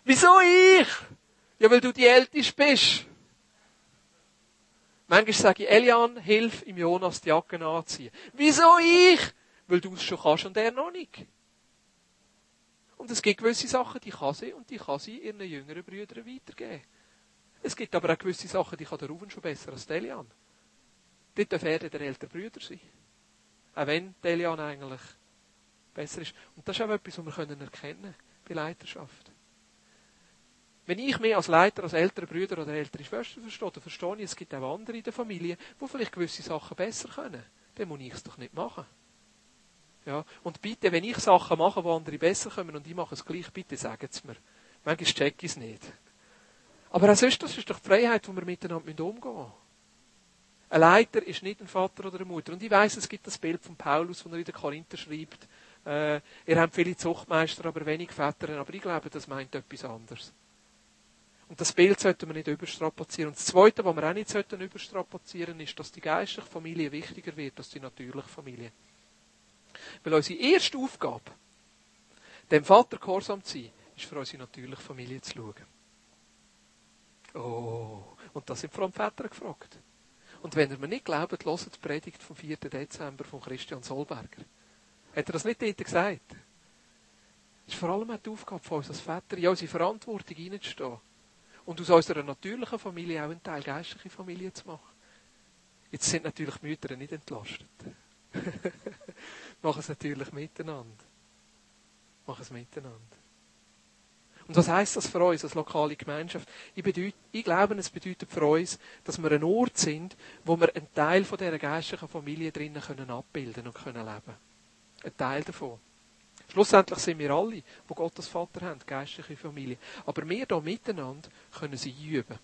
Wieso ich? Ja, weil du die Älteste bist. Manchmal sage ich, Elian, hilf im Jonas die Jacke anziehen. Wieso ich? Weil du es schon kannst und er noch nicht. Und es gibt gewisse Sachen, die kann sie und die kann sie ihren jüngeren Brüdern weitergeben. Es gibt aber auch gewisse Sachen, die kann der Ruven schon besser als der Elian. Dort darf er der ältere Brüder sein. Auch wenn der Elian eigentlich besser ist. Und das ist auch etwas, was wir erkennen können bei Leiterschaft. Wenn ich mich als Leiter, als ältere Brüder oder ältere Schwester verstehe, dann verstehe ich, es gibt auch andere in der Familie, die vielleicht gewisse Sachen besser können. Dann muss ich es doch nicht machen. Ja. Und bitte, wenn ich Sachen mache, wo andere besser kommen und ich mache es gleich, bitte sagen es mir. Manchmal check ich es nicht. Aber auch sonst, das ist doch die Freiheit, wo wir miteinander umgehen müssen. Ein Leiter ist nicht ein Vater oder eine Mutter. Und ich weiss, es gibt das Bild von Paulus, wo er in der Korinther schreibt, äh, ihr habt viele Zuchtmeister, aber wenig Väter. Aber ich glaube, das meint etwas anderes. Und das Bild sollten wir nicht überstrapazieren. Und das Zweite, was wir auch nicht sollten überstrapazieren, ist, dass die geistliche Familie wichtiger wird als die natürliche Familie. Weil unsere erste Aufgabe, dem Vater gehorsam zu sein, ist für unsere natürliche Familie zu schauen. Oh, und das sind vor allem Väter gefragt. Und wenn ihr mir nicht glaubt, hört die Predigt vom 4. Dezember von Christian Solberger. Hat er das nicht dort gesagt? Es ist vor allem auch die Aufgabe von uns als Väter, in unsere Verantwortung hineinzustehen. Und aus unserer natürlichen Familie auch einen Teil geistliche Familie zu machen. Jetzt sind natürlich Mütter nicht entlastet. machen es natürlich miteinander. Machen es miteinander. Und was heisst das für uns als lokale Gemeinschaft? Ich, bedeut, ich glaube, es bedeutet für uns, dass wir ein Ort sind, wo wir einen Teil von dieser geistlichen Familie drinnen können abbilden und können leben. Ein Teil davon. Schlussendlich sind wir alle, wo Gott als Vater haben, geistliche Familie. Aber wir hier miteinander können sie üben.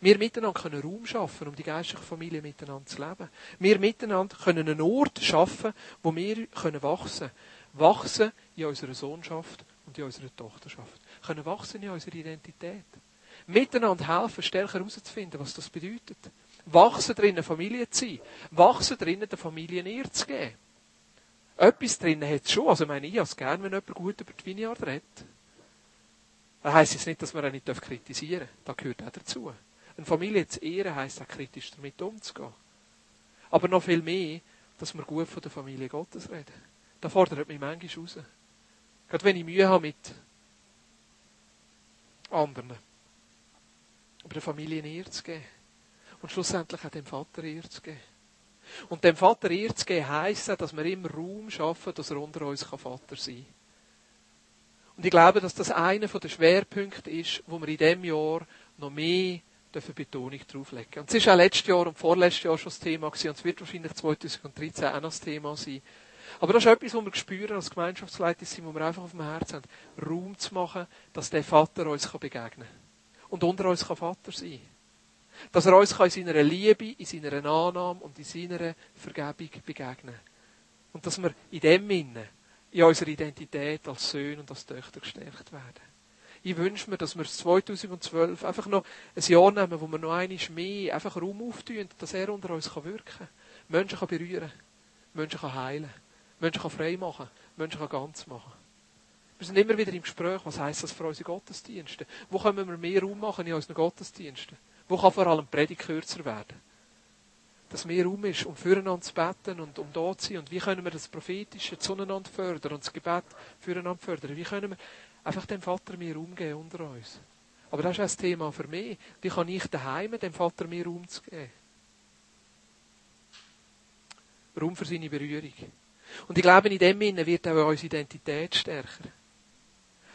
Wir miteinander können Raum schaffen, um die geistliche Familie miteinander zu leben. Wir miteinander können einen Ort schaffen, wo wir können wachsen Wachsen in unserer Sohnschaft und in unserer Tochterschaft. Können wachsen in unserer Identität. Miteinander helfen, stärker herauszufinden, was das bedeutet. Wachsen drinnen, Familie zu sein. Wachsen drinnen, der Familie Ehre zu geben. Etwas drinnen hat es schon. Also, meine, ich es gern, wenn jemand gut über die Vineyard redet. Das heisst jetzt nicht, dass man auch nicht kritisieren darf. Das gehört auch dazu. Eine Familie zu ehren heisst auch kritisch damit umzugehen. Aber noch viel mehr, dass wir gut von der Familie Gottes reden. Da fordert mich manchmal raus. Gerade wenn ich Mühe habe mit anderen. Aber der Familie Ehre zu geben. Und schlussendlich auch dem Vater Ehre zu geben. Und dem Vater Ehre zu geben, heisst dass wir immer Raum schaffen, dass er unter uns Vater sein kann. Und ich glaube, dass das einer der Schwerpunkte ist, wo wir in diesem Jahr noch mehr dürfen Betonung drauflegen. Und es ist auch letztes Jahr und vorletztes Jahr schon das Thema gewesen, und es wird wahrscheinlich 2013 auch noch das Thema sein. Aber das ist etwas, was wir spüren als Gemeinschaftsleiter sind, wo wir einfach auf dem Herzen haben, Raum zu machen, dass der Vater uns begegnen kann. Und unter uns kann Vater sein. Dass er uns in seiner Liebe, in seiner Annahme und in seiner Vergebung begegnen Und dass wir in dem Innen, in unserer Identität als Söhne und als Töchter gestärkt werden. Ich wünsche mir, dass wir 2012 einfach noch ein Jahr nehmen, wo wir noch einmal mehr einfach Raum auftun, dass er unter uns wirken kann. Menschen kann berühren. Menschen kann heilen. Menschen frei machen. Menschen ganz machen. Wir sind immer wieder im Gespräch, was heisst das für unsere Gottesdienste? Wo können wir mehr Raum machen in unseren Gottesdiensten? Wo kann vor allem die Predigt kürzer werden? Dass mehr Raum ist, um füreinander zu beten und um da zu sein. Und wie können wir das Prophetische zueinander fördern und das Gebet füreinander fördern? Wie können wir einfach dem Vater mehr Raum geben unter uns? Aber das ist das Thema für mich. Wie kann ich daheim dem Vater mehr Raum zu geben? Raum für seine Berührung. Und ich glaube, in dem Sinne wird auch unsere Identität stärker.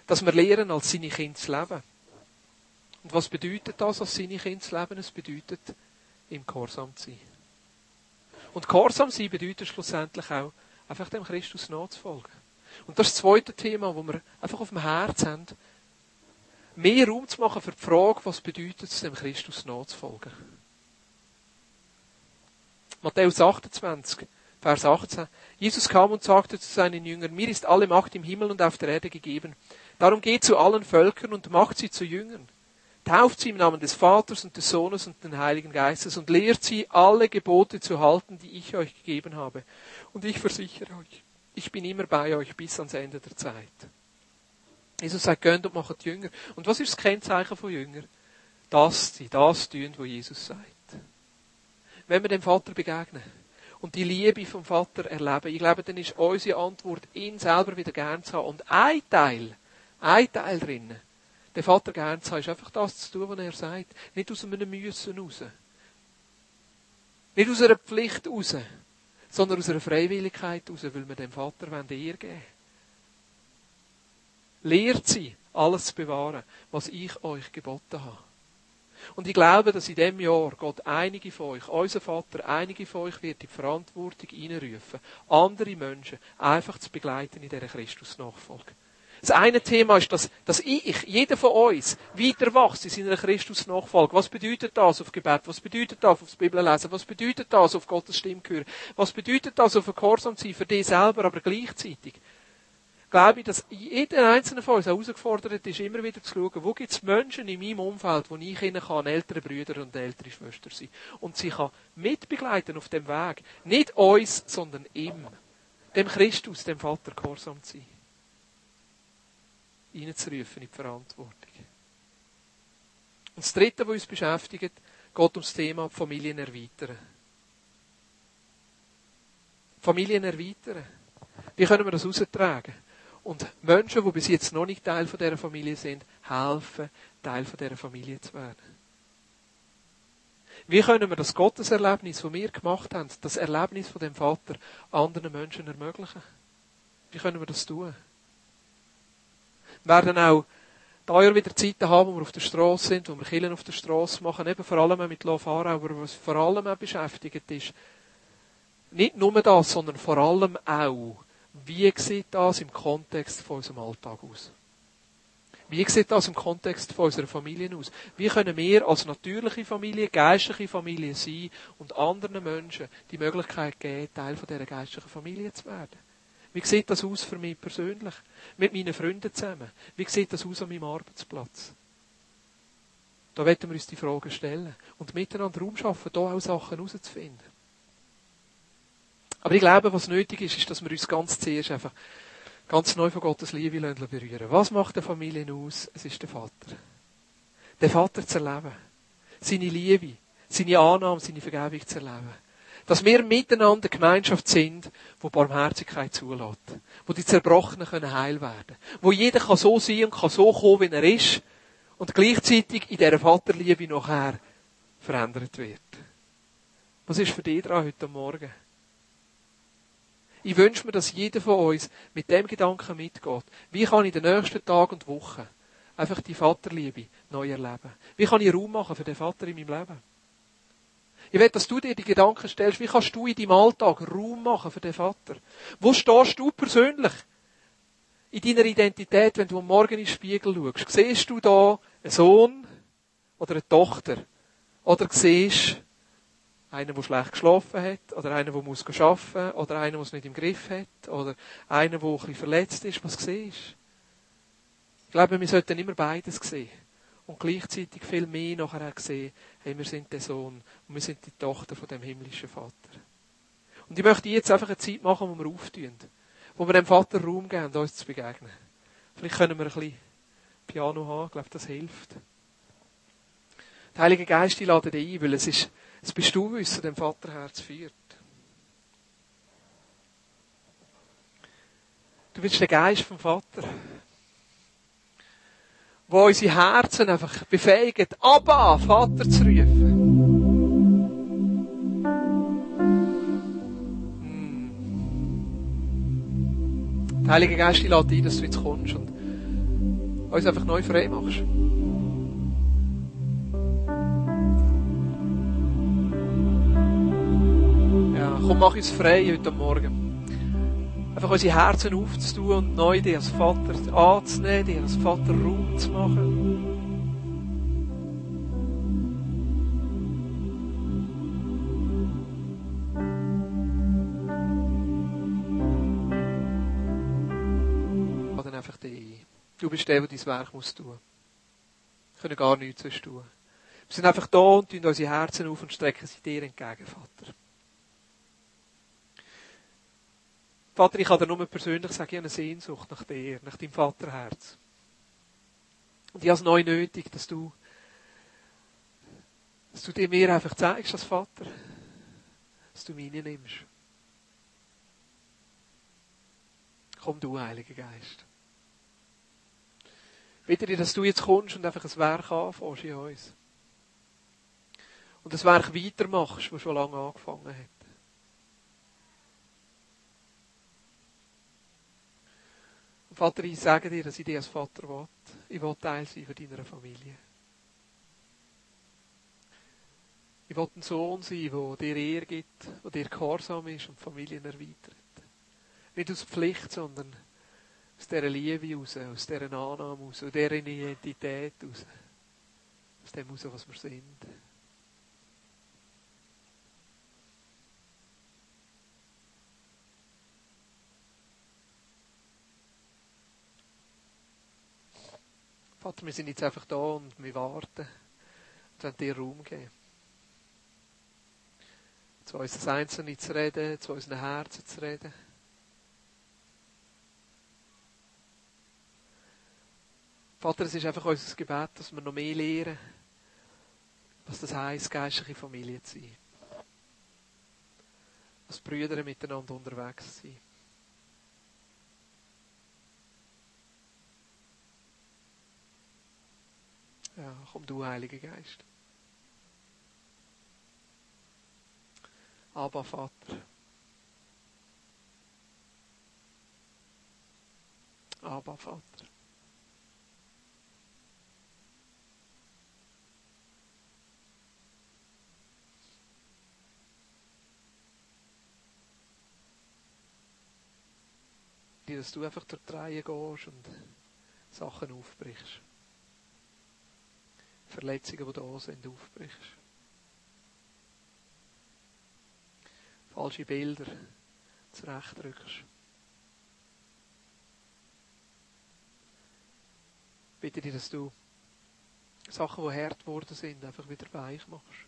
Dass wir lernen, als seine Kinder zu leben. Und was bedeutet das, als seine Kinder zu leben? Es bedeutet, im Gehorsam zu sein. Und Gehorsam sein bedeutet schlussendlich auch, einfach dem Christus nachzufolgen. Und das ist das zweite Thema, wo wir einfach auf dem Herz haben, mehr Raum zu machen für die Frage, was bedeutet es, dem Christus nachzufolgen. Matthäus 28, Vers 18. Jesus kam und sagte zu seinen Jüngern, mir ist alle Macht im Himmel und auf der Erde gegeben. Darum geht zu allen Völkern und macht sie zu Jüngern. Tauft sie im Namen des Vaters und des Sohnes und des Heiligen Geistes und lehrt sie, alle Gebote zu halten, die ich euch gegeben habe. Und ich versichere euch, ich bin immer bei euch bis ans Ende der Zeit. Jesus sagt, gönnt und macht Jünger. Und was ist das Kennzeichen von Jünger? Dass sie das tun, was Jesus sagt. Wenn wir dem Vater begegnen und die Liebe vom Vater erleben, ich glaube, dann ist unsere Antwort, ihn selber wieder gern zu haben. Und ein Teil, ein Teil drinnen, den Vater gern zu haben, ist einfach das zu tun, was er sagt. Nicht aus einem Müssen raus. Nicht aus einer Pflicht raus, sondern aus einer Freiwilligkeit raus, weil wir dem Vater Ehre geben. Lehrt sie, alles zu bewahren, was ich euch geboten habe. Und ich glaube, dass in diesem Jahr Gott einige von euch, unser Vater, einige von euch wird die Verantwortung hineinrufen, andere Menschen einfach zu begleiten in dieser Christus-Nachfolge. Das eine Thema ist, dass, dass ich, jeder von uns, weiter wächst in seiner Christus-Nachfolge. Was bedeutet das auf Gebet? Was bedeutet das aufs Bibellesen? Was bedeutet das auf Gottes Stimme hören? Was bedeutet das auf Gehorsam sein für dich selber, aber gleichzeitig? Glaube ich, dass jeder einzelne von uns herausgefordert ist, immer wieder zu schauen, wo gibt es Menschen in meinem Umfeld, wo ich ihnen kann, ältere Brüder und ältere Schwestern sein und sie kann mitbegleiten auf dem Weg. Nicht uns, sondern ihm. Dem Christus, dem Vater, gehorsam zu sein. Reinzurufen in die Verantwortung. Und das Dritte, was uns beschäftigt, geht ums Thema Familien erweitern. Familien erweitern. Wie können wir das austragen? Und Menschen, die bis jetzt noch nicht Teil von dieser Familie sind, helfen, Teil von dieser Familie zu werden. Wie können wir das Gotteserlebnis, das wir gemacht haben, das Erlebnis von dem Vater, anderen Menschen ermöglichen? Wie können wir das tun? Wir werden auch da Jahr wieder Zeiten haben, wo wir auf der Straße sind, wo wir Killen auf der Straße machen, eben vor allem mit Love Aarau, aber was vor allem auch beschäftigt ist, nicht nur das, sondern vor allem auch, wie sieht das im Kontext von unserem Alltag aus? Wie sieht das im Kontext von unserer Familie aus? Wie können wir als natürliche Familie, geistliche Familie sein und anderen Menschen die Möglichkeit geben, Teil von dieser geistlichen Familie zu werden? Wie sieht das aus für mich persönlich? Mit meinen Freunden zusammen? Wie sieht das aus an meinem Arbeitsplatz? Da werden wir uns die Fragen stellen und miteinander Raum schaffen, da auch Sachen herauszufinden. Aber ich glaube, was nötig ist, ist, dass wir uns ganz zuerst einfach ganz neu von Gottes Liebe berühren Was macht der Familie aus? Es ist der Vater. Den Vater zu erleben. Seine Liebe, seine Annahme, seine Vergebung zu erleben. Dass wir miteinander Gemeinschaft sind, wo Barmherzigkeit zulässt. Wo die Zerbrochenen können heil werden. Wo jeder kann so sein und kann so kommen, wie er ist. Und gleichzeitig in dieser Vaterliebe nachher verändert wird. Was ist für dich dran heute Morgen? Ich wünsche mir, dass jeder von uns mit dem Gedanken mitgeht. Wie kann ich den nächsten Tag und Wochen einfach die Vaterliebe neu erleben? Wie kann ich Raum machen für den Vater in meinem Leben? Ich will, dass du dir die Gedanken stellst, wie kannst du in deinem Alltag Raum machen für den Vater? Wo stehst du persönlich in deiner Identität, wenn du am Morgen in den Spiegel schaust? Siehst du da einen Sohn oder eine Tochter? Oder siehst einer, der schlecht geschlafen hat, oder einer, der muss arbeiten, oder einer, der es nicht im Griff hat, oder einer, der ein bisschen verletzt ist. Was siehst Ich glaube, wir sollten immer beides sehen. Und gleichzeitig viel mehr nachher auch sehen, hey, wir sind der Sohn und wir sind die Tochter von dem himmlischen Vater. Und ich möchte jetzt einfach eine Zeit machen, wo wir auftun. Wo wir dem Vater Raum geben, uns zu begegnen. Vielleicht können wir ein bisschen Piano haben, ich glaube, das hilft. Der Heilige Geist, ich lade dich ein, weil es ist, es bist du, uns dem Vaterherz führt. Du bist der Geist vom Vater. Wo unsere Herzen einfach befähigen, Abba, Vater zu rufen. Hm. Der Heilige Geist ich lade ein, dass du jetzt kommst und uns einfach neu frei machst. Komm, mach uns frei heute Morgen. Einfach unsere Herzen aufzutun und neu dich als Vater anzunehmen, dich als Vater Raum zu machen. einfach ein. Du bist der, der dein Werk muss tun. Wir können gar nichts sonst tun. Wir sind einfach da und tun unsere Herzen auf und strecken sie dir entgegen, Vater. Vater, ich kann dir nur persönlich sagen, ich habe eine Sehnsucht nach dir, nach deinem Vaterherz. Und ich habe es neu nötig, dass du, dass du dir mir einfach zeigst als Vater, dass du mich nimmst. Komm du, Heiliger Geist. Bitte dir, dass du jetzt kommst und einfach ein Werk anfängst in uns. Und das Werk weitermachst, das schon lange angefangen hat. Vater, ich sage dir, dass ich dich als Vater will. Ich will Teil sein von deiner Familie. Ich will ein Sohn sein, der dir Ehre gibt, der dir gehorsam ist und Familien erweitert. Nicht aus Pflicht, sondern aus dieser Liebe raus, aus dieser Annahme raus, aus dieser Identität raus. Aus dem raus, was wir sind. Vater, wir sind jetzt einfach da und wir warten und wollen dir Raum geben. Zu uns Einzelnen zu reden, zu unseren Herzen zu reden. Vater, es ist einfach unser Gebet, dass wir noch mehr lernen, was das heisst, geistliche Familie zu sein. Als Brüder miteinander unterwegs zu sein. Ja, komm du, Heiliger Geist. Abba, Vater. Abba, Vater. dass du einfach durch die Reihe gehst und Sachen aufbrichst. Verletzungen, die da sind, aufbrichst. Falsche Bilder zurechtrückst. Bitte dir, dass du Sachen, die hart geworden sind, einfach wieder weich machst.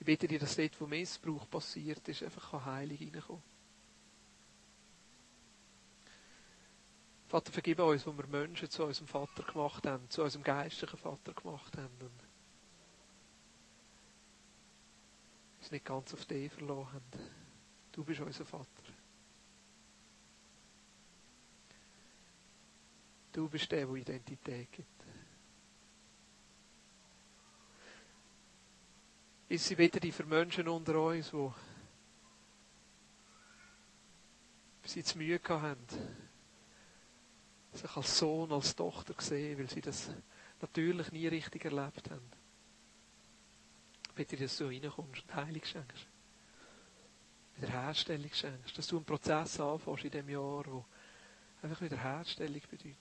Ich bitte dir, dass dort, wo Missbrauch passiert ist, einfach heilig reinkommen Vater, vergib uns, wo wir Menschen zu unserem Vater gemacht haben, zu unserem geistlichen Vater gemacht haben. Und uns nicht ganz auf dich verloren haben. Du bist unser Vater. Du bist der, der Identität gibt. Ist sie bitte die für Menschen unter uns, die bis jetzt Mühe haben, sich als Sohn, als Tochter sehen, weil sie das natürlich nie richtig erlebt haben. Bitte, dass du reinkommst und Heilung schenkst. Wiederherstellung schenkst. Dass du einen Prozess anfängst in diesem Jahr, der einfach Wiederherstellung bedeutet.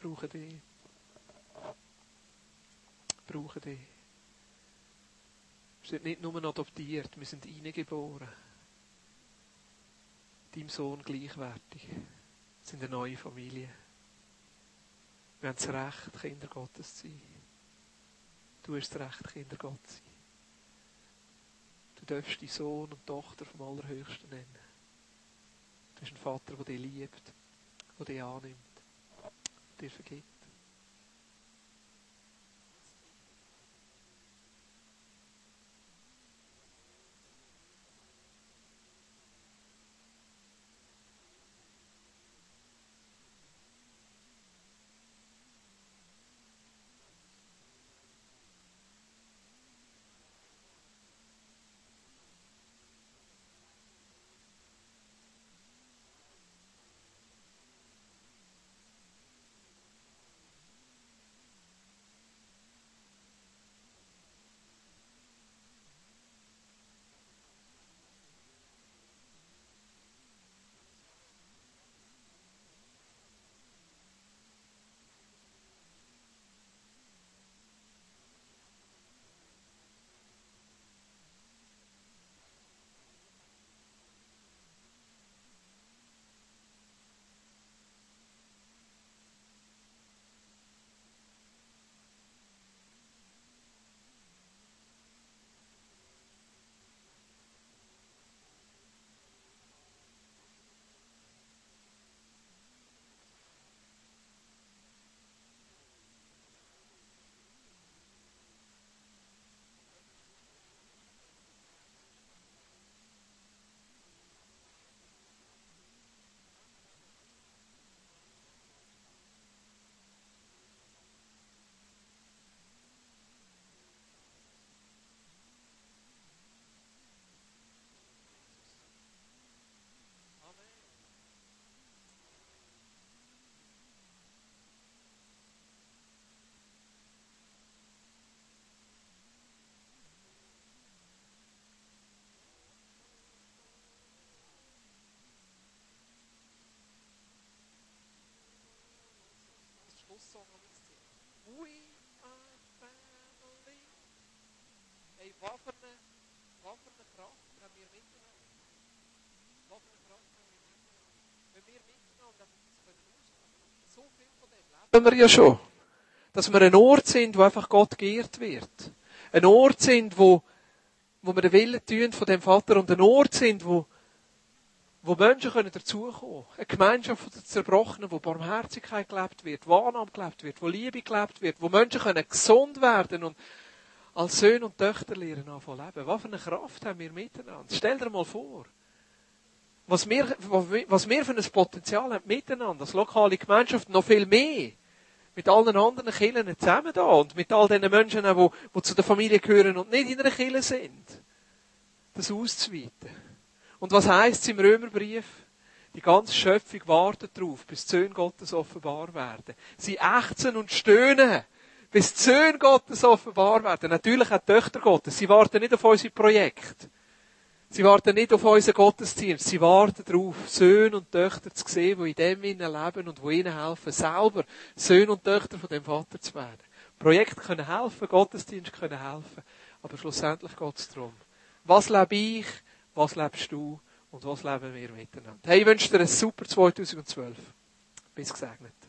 Brauche dich. Brauche dich. Wir sind nicht nur adoptiert, wir sind hineingeboren. Deinem Sohn gleichwertig. Wir sind eine neue Familie. Wir haben das Recht, Kinder Gottes zu sein. Du hast das Recht, Kinder Gottes zu sein. Du darfst deinen Sohn und Tochter vom Allerhöchsten nennen. Du bist ein Vater, der dich liebt, der dich annimmt, der dir vergibt. Was für eine, was Kraft haben wir mitgenommen? Was eine Kraft haben wir mitgenommen? Wenn wir mitgenommen haben, dass ausmachen so viel von dem leben wir ja schon. Dass wir ein Ort sind, wo einfach Gott geehrt wird. Ein Ort sind, wo, wo wir den Willen tun von dem Vater und ein Ort sind, wo, wo Menschen können dazukommen können. Eine Gemeinschaft von den Zerbrochenen, wo Barmherzigkeit gelebt wird, Wahrnahme gelebt wird, wo Liebe gelebt wird, wo Menschen können gesund werden und als Söhne und Töchter lernen anfangen leben. Was für eine Kraft haben wir miteinander? Stell dir mal vor. Was wir, was wir für ein Potenzial haben miteinander, als lokale Gemeinschaft, noch viel mehr. Mit allen anderen Kirchen zusammen da und mit all den Menschen, die, die zu der Familie gehören und nicht in einer Kirche sind. Das auszuweiten. Und was heißt es im Römerbrief? Die ganze Schöpfung wartet darauf, bis die Söhne Gottes offenbar werden. Sie ächzen und stöhnen, bis die Söhne Gottes offenbar werden. Natürlich auch die Töchter Gottes. Sie warten nicht auf unser Projekt. Sie warten nicht auf unseren Gottesdienst. Sie warten darauf, Söhne und Töchter zu sehen, die in dem innen leben und die ihnen helfen, selber Söhne und Töchter von dem Vater zu werden. Projekte können helfen, Gottesdienst können helfen. Aber schlussendlich geht es darum. Was lebe ich? Was lebst du? Und was leben wir miteinander? Hey, ich wünsche dir ein super 2012. Bis gesegnet.